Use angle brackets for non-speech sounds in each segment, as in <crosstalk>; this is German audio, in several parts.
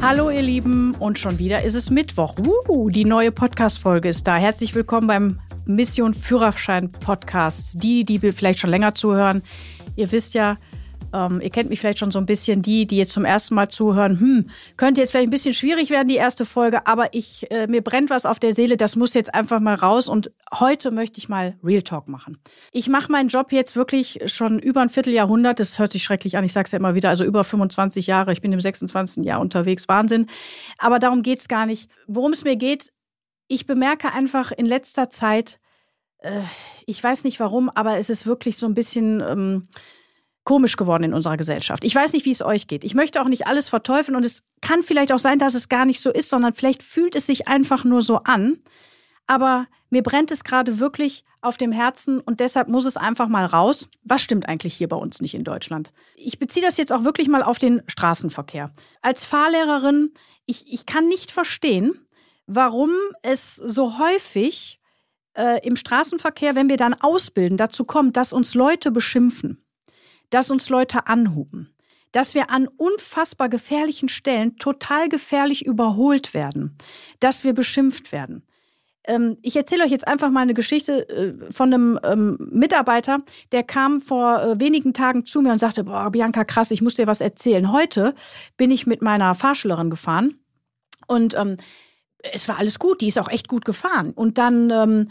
Hallo ihr Lieben und schon wieder ist es Mittwoch. Uh, die neue Podcast-Folge ist da. Herzlich willkommen beim Mission Führerschein Podcast. Die, die vielleicht schon länger zuhören, ihr wisst ja, ähm, ihr kennt mich vielleicht schon so ein bisschen, die, die jetzt zum ersten Mal zuhören, hm, könnte jetzt vielleicht ein bisschen schwierig werden, die erste Folge, aber ich, äh, mir brennt was auf der Seele, das muss jetzt einfach mal raus und heute möchte ich mal Real Talk machen. Ich mache meinen Job jetzt wirklich schon über ein Vierteljahrhundert, das hört sich schrecklich an, ich sage es ja immer wieder, also über 25 Jahre, ich bin im 26. Jahr unterwegs, Wahnsinn, aber darum geht es gar nicht. Worum es mir geht, ich bemerke einfach in letzter Zeit, äh, ich weiß nicht warum, aber es ist wirklich so ein bisschen... Ähm, komisch geworden in unserer Gesellschaft. Ich weiß nicht, wie es euch geht. Ich möchte auch nicht alles verteufeln und es kann vielleicht auch sein, dass es gar nicht so ist, sondern vielleicht fühlt es sich einfach nur so an. Aber mir brennt es gerade wirklich auf dem Herzen und deshalb muss es einfach mal raus. Was stimmt eigentlich hier bei uns nicht in Deutschland? Ich beziehe das jetzt auch wirklich mal auf den Straßenverkehr. Als Fahrlehrerin, ich, ich kann nicht verstehen, warum es so häufig äh, im Straßenverkehr, wenn wir dann ausbilden, dazu kommt, dass uns Leute beschimpfen dass uns Leute anhuben, dass wir an unfassbar gefährlichen Stellen total gefährlich überholt werden, dass wir beschimpft werden. Ähm, ich erzähle euch jetzt einfach mal eine Geschichte äh, von einem ähm, Mitarbeiter, der kam vor äh, wenigen Tagen zu mir und sagte, boah, Bianca, krass, ich muss dir was erzählen. Heute bin ich mit meiner Fahrschülerin gefahren und ähm, es war alles gut, die ist auch echt gut gefahren. Und dann ähm,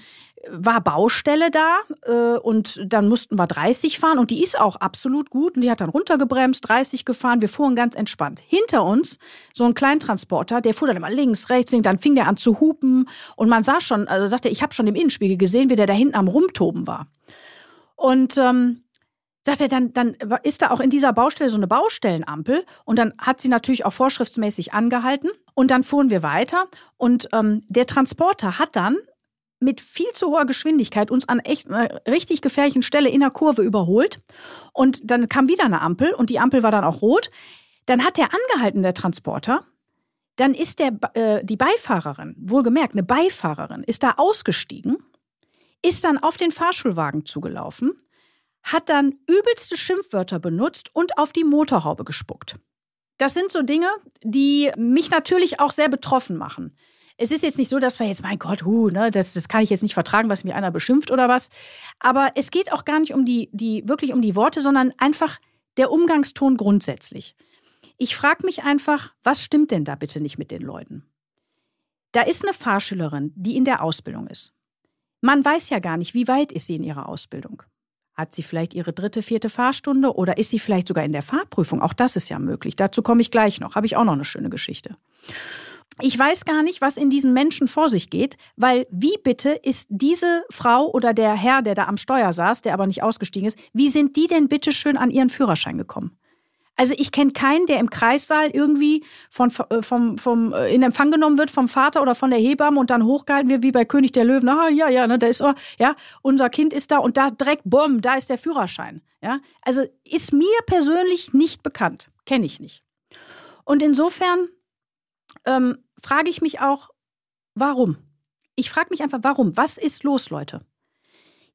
war Baustelle da äh, und dann mussten wir 30 fahren und die ist auch absolut gut und die hat dann runtergebremst, 30 gefahren, wir fuhren ganz entspannt. Hinter uns so ein Kleintransporter, der fuhr dann immer links, rechts, links, dann fing der an zu hupen und man sah schon, also sagte, ich habe schon im Innenspiegel gesehen, wie der da hinten am Rumtoben war. Und ähm, sagt er, dann, dann ist da auch in dieser Baustelle so eine Baustellenampel und dann hat sie natürlich auch vorschriftsmäßig angehalten und dann fuhren wir weiter und ähm, der Transporter hat dann mit viel zu hoher Geschwindigkeit uns an echt einer richtig gefährlichen Stelle in der Kurve überholt. Und dann kam wieder eine Ampel und die Ampel war dann auch rot. Dann hat der angehalten, der Transporter. Dann ist der, äh, die Beifahrerin, wohlgemerkt, eine Beifahrerin, ist da ausgestiegen, ist dann auf den Fahrschulwagen zugelaufen, hat dann übelste Schimpfwörter benutzt und auf die Motorhaube gespuckt. Das sind so Dinge, die mich natürlich auch sehr betroffen machen es ist jetzt nicht so, dass wir jetzt, mein Gott, hu, ne, das, das kann ich jetzt nicht vertragen, was mir einer beschimpft oder was. Aber es geht auch gar nicht um die, die, wirklich um die Worte, sondern einfach der Umgangston grundsätzlich. Ich frage mich einfach, was stimmt denn da bitte nicht mit den Leuten? Da ist eine Fahrschülerin, die in der Ausbildung ist. Man weiß ja gar nicht, wie weit ist sie in ihrer Ausbildung. Hat sie vielleicht ihre dritte, vierte Fahrstunde oder ist sie vielleicht sogar in der Fahrprüfung? Auch das ist ja möglich. Dazu komme ich gleich noch. Habe ich auch noch eine schöne Geschichte. Ich weiß gar nicht, was in diesen Menschen vor sich geht, weil wie bitte ist diese Frau oder der Herr, der da am Steuer saß, der aber nicht ausgestiegen ist, wie sind die denn bitte schön an ihren Führerschein gekommen? Also ich kenne keinen, der im Kreissaal irgendwie von, äh, vom, vom, äh, in Empfang genommen wird vom Vater oder von der Hebamme und dann hochgehalten wird wie bei König der Löwen. Ah, ja, ja, ne, da ist, ja, unser Kind ist da und da direkt, bumm, da ist der Führerschein. Ja, also ist mir persönlich nicht bekannt, kenne ich nicht. Und insofern ähm, frage ich mich auch, warum? Ich frage mich einfach, warum? Was ist los, Leute?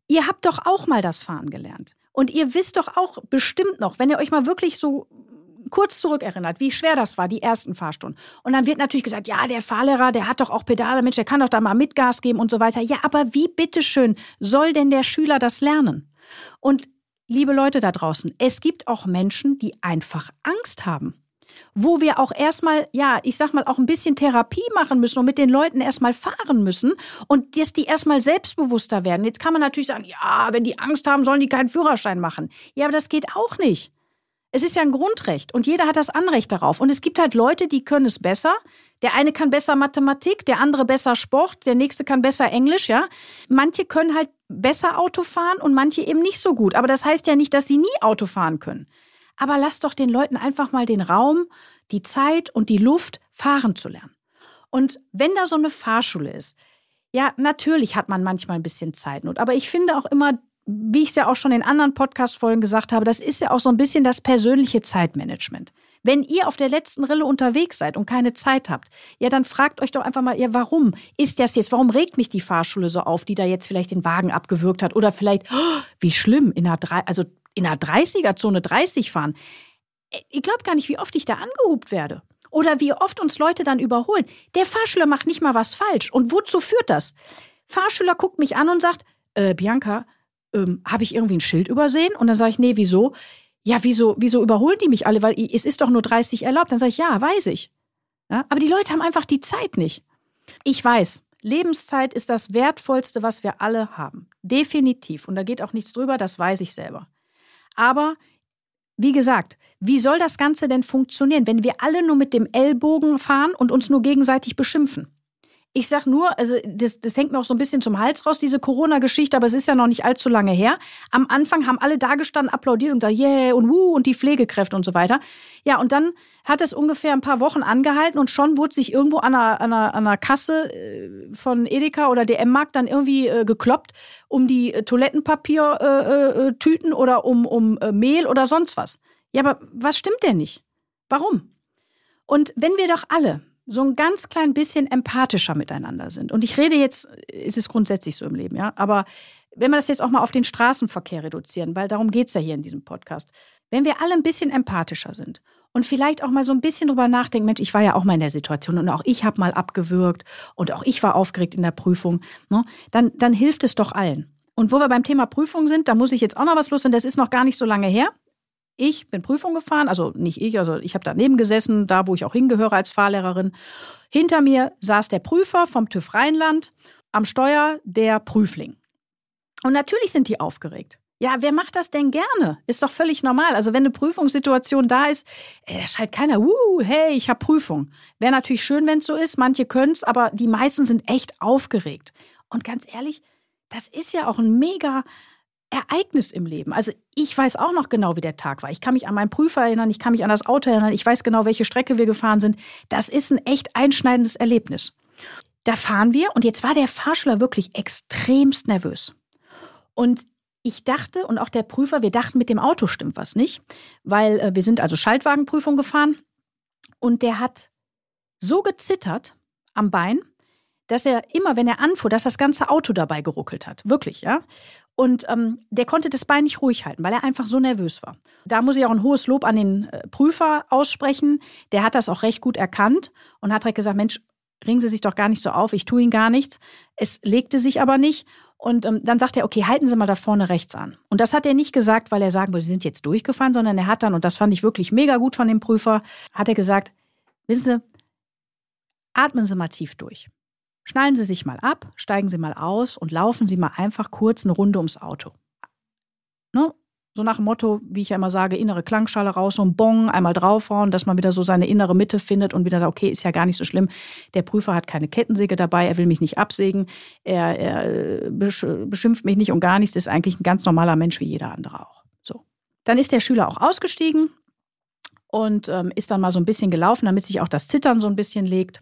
Ihr habt doch auch mal das Fahren gelernt. Und ihr wisst doch auch bestimmt noch, wenn ihr euch mal wirklich so kurz zurückerinnert, wie schwer das war, die ersten Fahrstunden. Und dann wird natürlich gesagt, ja, der Fahrlehrer, der hat doch auch Pedale, Mensch, der kann doch da mal mit Gas geben und so weiter. Ja, aber wie bitteschön soll denn der Schüler das lernen? Und liebe Leute da draußen, es gibt auch Menschen, die einfach Angst haben wo wir auch erstmal, ja, ich sag mal, auch ein bisschen Therapie machen müssen und mit den Leuten erstmal fahren müssen und dass die erstmal selbstbewusster werden. Jetzt kann man natürlich sagen, ja, wenn die Angst haben, sollen die keinen Führerschein machen. Ja, aber das geht auch nicht. Es ist ja ein Grundrecht und jeder hat das Anrecht darauf. Und es gibt halt Leute, die können es besser. Der eine kann besser Mathematik, der andere besser Sport, der nächste kann besser Englisch, ja. Manche können halt besser Auto fahren und manche eben nicht so gut. Aber das heißt ja nicht, dass sie nie Auto fahren können. Aber lass doch den Leuten einfach mal den Raum, die Zeit und die Luft, fahren zu lernen. Und wenn da so eine Fahrschule ist, ja, natürlich hat man manchmal ein bisschen Zeitnot. Aber ich finde auch immer, wie ich es ja auch schon in anderen Podcast-Folgen gesagt habe, das ist ja auch so ein bisschen das persönliche Zeitmanagement. Wenn ihr auf der letzten Rille unterwegs seid und keine Zeit habt, ja, dann fragt euch doch einfach mal, ja, warum ist das jetzt? Warum regt mich die Fahrschule so auf, die da jetzt vielleicht den Wagen abgewürgt hat? Oder vielleicht, oh, wie schlimm, in einer also in einer 30er-Zone 30 fahren. Ich glaube gar nicht, wie oft ich da angehubt werde. Oder wie oft uns Leute dann überholen. Der Fahrschüler macht nicht mal was falsch. Und wozu führt das? Fahrschüler guckt mich an und sagt, äh, Bianca, ähm, habe ich irgendwie ein Schild übersehen? Und dann sage ich, nee, wieso? Ja, wieso, wieso überholen die mich alle? Weil es ist doch nur 30 erlaubt. Dann sage ich, ja, weiß ich. Ja, aber die Leute haben einfach die Zeit nicht. Ich weiß, Lebenszeit ist das Wertvollste, was wir alle haben. Definitiv. Und da geht auch nichts drüber, das weiß ich selber. Aber wie gesagt, wie soll das Ganze denn funktionieren, wenn wir alle nur mit dem Ellbogen fahren und uns nur gegenseitig beschimpfen? Ich sag nur, also das, das hängt mir auch so ein bisschen zum Hals raus, diese Corona-Geschichte, aber es ist ja noch nicht allzu lange her. Am Anfang haben alle dagestanden, applaudiert und gesagt, yeah, und wuh, und die Pflegekräfte und so weiter. Ja, und dann hat es ungefähr ein paar Wochen angehalten und schon wurde sich irgendwo an einer, an einer, an einer Kasse äh, von Edeka oder DM-Markt dann irgendwie äh, gekloppt um die äh, Toilettenpapiertüten äh, oder um, um Mehl oder sonst was. Ja, aber was stimmt denn nicht? Warum? Und wenn wir doch alle so ein ganz klein bisschen empathischer miteinander sind. Und ich rede jetzt, es ist grundsätzlich so im Leben, ja, aber wenn wir das jetzt auch mal auf den Straßenverkehr reduzieren, weil darum geht es ja hier in diesem Podcast, wenn wir alle ein bisschen empathischer sind und vielleicht auch mal so ein bisschen drüber nachdenken, Mensch, ich war ja auch mal in der Situation und auch ich habe mal abgewürgt und auch ich war aufgeregt in der Prüfung, ne, dann, dann hilft es doch allen. Und wo wir beim Thema Prüfung sind, da muss ich jetzt auch noch was loswerden, das ist noch gar nicht so lange her. Ich bin Prüfung gefahren, also nicht ich, also ich habe daneben gesessen, da wo ich auch hingehöre als Fahrlehrerin. Hinter mir saß der Prüfer vom TÜV Rheinland, am Steuer der Prüfling. Und natürlich sind die aufgeregt. Ja, wer macht das denn gerne? Ist doch völlig normal. Also wenn eine Prüfungssituation da ist, äh, da schreit keiner, uh, hey, ich habe Prüfung. Wäre natürlich schön, wenn es so ist. Manche können es, aber die meisten sind echt aufgeregt. Und ganz ehrlich, das ist ja auch ein mega Ereignis im Leben. Also ich weiß auch noch genau, wie der Tag war. Ich kann mich an meinen Prüfer erinnern, ich kann mich an das Auto erinnern, ich weiß genau, welche Strecke wir gefahren sind. Das ist ein echt einschneidendes Erlebnis. Da fahren wir und jetzt war der Fahrschüler wirklich extremst nervös. Und ich dachte und auch der Prüfer, wir dachten, mit dem Auto stimmt was nicht, weil äh, wir sind also Schaltwagenprüfung gefahren und der hat so gezittert am Bein, dass er immer, wenn er anfuhr, dass das ganze Auto dabei geruckelt hat. Wirklich, ja. Und ähm, der konnte das Bein nicht ruhig halten, weil er einfach so nervös war. Da muss ich auch ein hohes Lob an den äh, Prüfer aussprechen. Der hat das auch recht gut erkannt und hat direkt gesagt: Mensch, ringen Sie sich doch gar nicht so auf, ich tue Ihnen gar nichts. Es legte sich aber nicht. Und ähm, dann sagt er, okay, halten Sie mal da vorne rechts an. Und das hat er nicht gesagt, weil er sagen wollte, Sie sind jetzt durchgefahren, sondern er hat dann, und das fand ich wirklich mega gut von dem Prüfer, hat er gesagt, wissen Sie, atmen Sie mal tief durch. Schnallen Sie sich mal ab, steigen Sie mal aus und laufen Sie mal einfach kurz eine Runde ums Auto. Ne? So nach dem Motto, wie ich ja immer sage, innere Klangschale raus, so Bong, einmal draufhauen, dass man wieder so seine innere Mitte findet und wieder da, okay, ist ja gar nicht so schlimm. Der Prüfer hat keine Kettensäge dabei, er will mich nicht absägen, er, er beschimpft mich nicht und gar nichts, ist eigentlich ein ganz normaler Mensch wie jeder andere auch. So. Dann ist der Schüler auch ausgestiegen und ähm, ist dann mal so ein bisschen gelaufen, damit sich auch das Zittern so ein bisschen legt.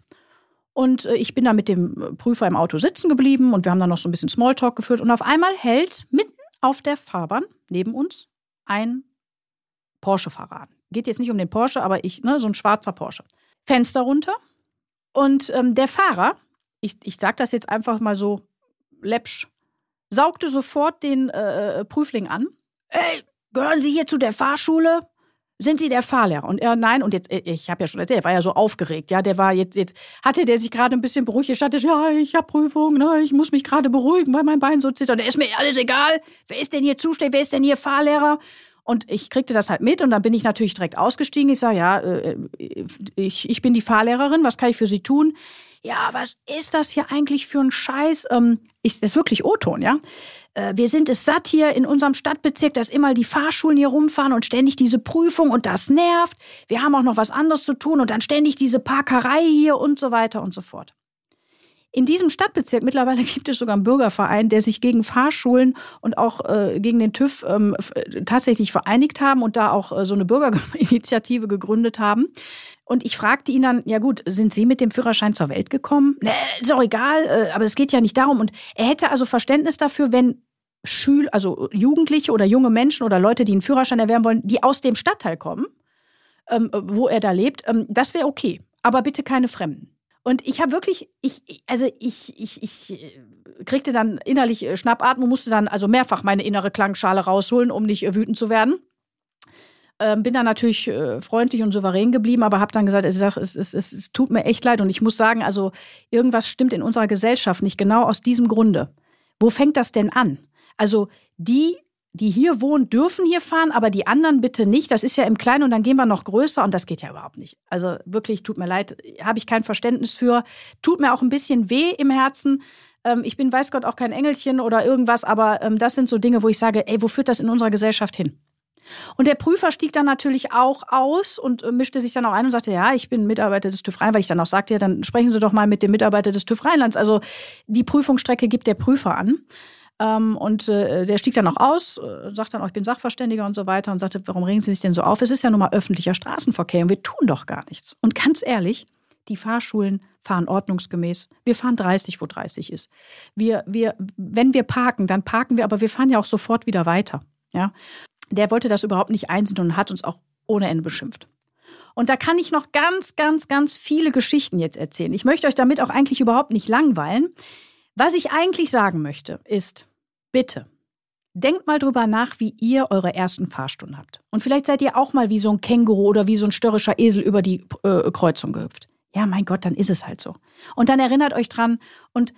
Und äh, ich bin da mit dem Prüfer im Auto sitzen geblieben und wir haben dann noch so ein bisschen Smalltalk geführt. Und auf einmal hält mitten auf der Fahrbahn neben uns ein Porsche-Fahrer an. Geht jetzt nicht um den Porsche, aber ich, ne, so ein schwarzer Porsche. Fenster runter. Und ähm, der Fahrer, ich, ich sag das jetzt einfach mal so läppsch, saugte sofort den äh, äh Prüfling an. Ey, gehören Sie hier zu der Fahrschule? Sind Sie der Fahrlehrer? Und er, nein, und jetzt, ich habe ja schon erzählt, er war ja so aufgeregt, ja, der war jetzt, jetzt hatte der sich gerade ein bisschen beruhigt, er sagte, ja, ich habe Prüfung, ne, ich muss mich gerade beruhigen, weil mein Bein so zittert. Ist mir alles egal, wer ist denn hier zuständig, wer ist denn hier Fahrlehrer? Und ich kriegte das halt mit und dann bin ich natürlich direkt ausgestiegen. Ich sage, ja, äh, ich, ich bin die Fahrlehrerin, was kann ich für Sie tun? Ja, was ist das hier eigentlich für ein Scheiß? Ähm, ist, ist wirklich O-Ton, ja? Äh, wir sind es satt hier in unserem Stadtbezirk, dass immer die Fahrschulen hier rumfahren und ständig diese Prüfung und das nervt. Wir haben auch noch was anderes zu tun und dann ständig diese Parkerei hier und so weiter und so fort. In diesem Stadtbezirk mittlerweile <laughs> gibt es sogar einen Bürgerverein, der sich gegen Fahrschulen und auch äh, gegen den TÜV ähm, tatsächlich vereinigt haben und da auch äh, so eine Bürgerinitiative <laughs> gegründet haben. Und ich fragte ihn dann, ja gut, sind Sie mit dem Führerschein zur Welt gekommen? Ne, ist auch egal, äh, aber es geht ja nicht darum. Und er hätte also Verständnis dafür, wenn Schül, also Jugendliche oder junge Menschen oder Leute, die einen Führerschein erwerben wollen, die aus dem Stadtteil kommen, ähm, wo er da lebt, ähm, das wäre okay. Aber bitte keine Fremden. Und ich habe wirklich, ich, also ich, ich, ich äh, kriegte dann innerlich äh, Schnappatmung, musste dann also mehrfach meine innere Klangschale rausholen, um nicht äh, wütend zu werden. ähm, bin dann natürlich äh, freundlich und souverän geblieben, aber habe dann gesagt, ich sag, es, es, es, es tut mir echt leid. Und ich muss sagen, also irgendwas stimmt in unserer Gesellschaft nicht genau aus diesem Grunde. Wo fängt das denn an? Also die die hier wohnen, dürfen hier fahren, aber die anderen bitte nicht. Das ist ja im Kleinen und dann gehen wir noch größer und das geht ja überhaupt nicht. Also wirklich, tut mir leid, habe ich kein Verständnis für. Tut mir auch ein bisschen weh im Herzen. Ähm, ich bin, weiß Gott, auch kein Engelchen oder irgendwas, aber ähm, das sind so Dinge, wo ich sage, ey, wo führt das in unserer Gesellschaft hin? Und der Prüfer stieg dann natürlich auch aus und äh, mischte sich dann auch ein und sagte, ja, ich bin Mitarbeiter des TÜV Rheinland, weil ich dann auch sagte, ja, dann sprechen Sie doch mal mit dem Mitarbeiter des TÜV Rheinlands. Also die Prüfungsstrecke gibt der Prüfer an. Ähm, und äh, der stieg dann auch aus, äh, sagt dann auch, ich bin Sachverständiger und so weiter und sagte, warum regen Sie sich denn so auf? Es ist ja nun mal öffentlicher Straßenverkehr und wir tun doch gar nichts. Und ganz ehrlich, die Fahrschulen fahren ordnungsgemäß. Wir fahren 30, wo 30 ist. Wir, wir, wenn wir parken, dann parken wir, aber wir fahren ja auch sofort wieder weiter. Ja? Der wollte das überhaupt nicht einsehen und hat uns auch ohne Ende beschimpft. Und da kann ich noch ganz, ganz, ganz viele Geschichten jetzt erzählen. Ich möchte euch damit auch eigentlich überhaupt nicht langweilen. Was ich eigentlich sagen möchte, ist, Bitte, denkt mal drüber nach, wie ihr eure ersten Fahrstunden habt. Und vielleicht seid ihr auch mal wie so ein Känguru oder wie so ein störrischer Esel über die äh, Kreuzung gehüpft. Ja, mein Gott, dann ist es halt so. Und dann erinnert euch dran und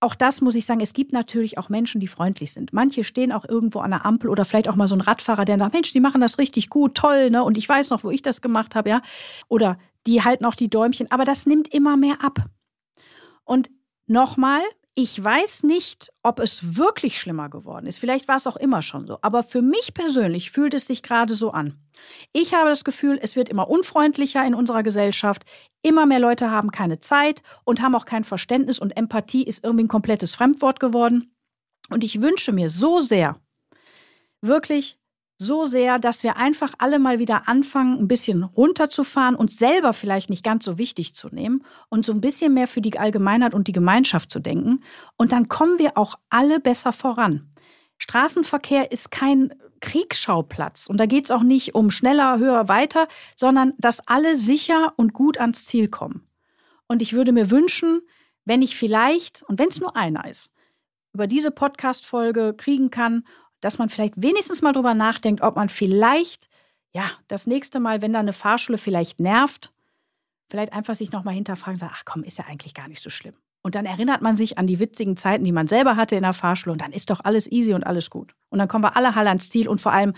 auch das muss ich sagen, es gibt natürlich auch Menschen, die freundlich sind. Manche stehen auch irgendwo an der Ampel oder vielleicht auch mal so ein Radfahrer, der sagt, Mensch, die machen das richtig gut, toll, ne? Und ich weiß noch, wo ich das gemacht habe, ja. Oder die halten auch die Däumchen, aber das nimmt immer mehr ab. Und nochmal, ich weiß nicht, ob es wirklich schlimmer geworden ist. Vielleicht war es auch immer schon so. Aber für mich persönlich fühlt es sich gerade so an. Ich habe das Gefühl, es wird immer unfreundlicher in unserer Gesellschaft. Immer mehr Leute haben keine Zeit und haben auch kein Verständnis und Empathie ist irgendwie ein komplettes Fremdwort geworden. Und ich wünsche mir so sehr, wirklich so sehr, dass wir einfach alle mal wieder anfangen, ein bisschen runterzufahren, uns selber vielleicht nicht ganz so wichtig zu nehmen und so ein bisschen mehr für die Allgemeinheit und die Gemeinschaft zu denken. Und dann kommen wir auch alle besser voran. Straßenverkehr ist kein Kriegsschauplatz und da geht es auch nicht um schneller, höher, weiter, sondern dass alle sicher und gut ans Ziel kommen. Und ich würde mir wünschen, wenn ich vielleicht, und wenn es nur einer ist, über diese Podcast-Folge kriegen kann dass man vielleicht wenigstens mal drüber nachdenkt, ob man vielleicht, ja, das nächste Mal, wenn da eine Fahrschule vielleicht nervt, vielleicht einfach sich nochmal hinterfragen und sagt, ach komm, ist ja eigentlich gar nicht so schlimm. Und dann erinnert man sich an die witzigen Zeiten, die man selber hatte in der Fahrschule und dann ist doch alles easy und alles gut. Und dann kommen wir alle heil ans Ziel und vor allem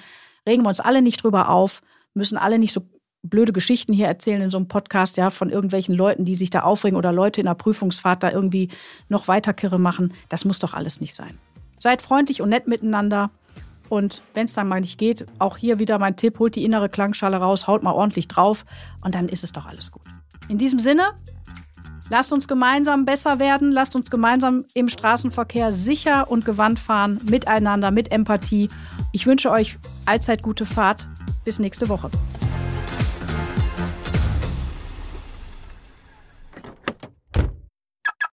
regen wir uns alle nicht drüber auf, müssen alle nicht so blöde Geschichten hier erzählen in so einem Podcast, ja, von irgendwelchen Leuten, die sich da aufregen oder Leute in der Prüfungsfahrt da irgendwie noch weiter Kirre machen. Das muss doch alles nicht sein. Seid freundlich und nett miteinander. Und wenn es dann mal nicht geht, auch hier wieder mein Tipp, holt die innere Klangschale raus, haut mal ordentlich drauf und dann ist es doch alles gut. In diesem Sinne, lasst uns gemeinsam besser werden, lasst uns gemeinsam im Straßenverkehr sicher und gewandt fahren, miteinander, mit Empathie. Ich wünsche euch allzeit gute Fahrt. Bis nächste Woche.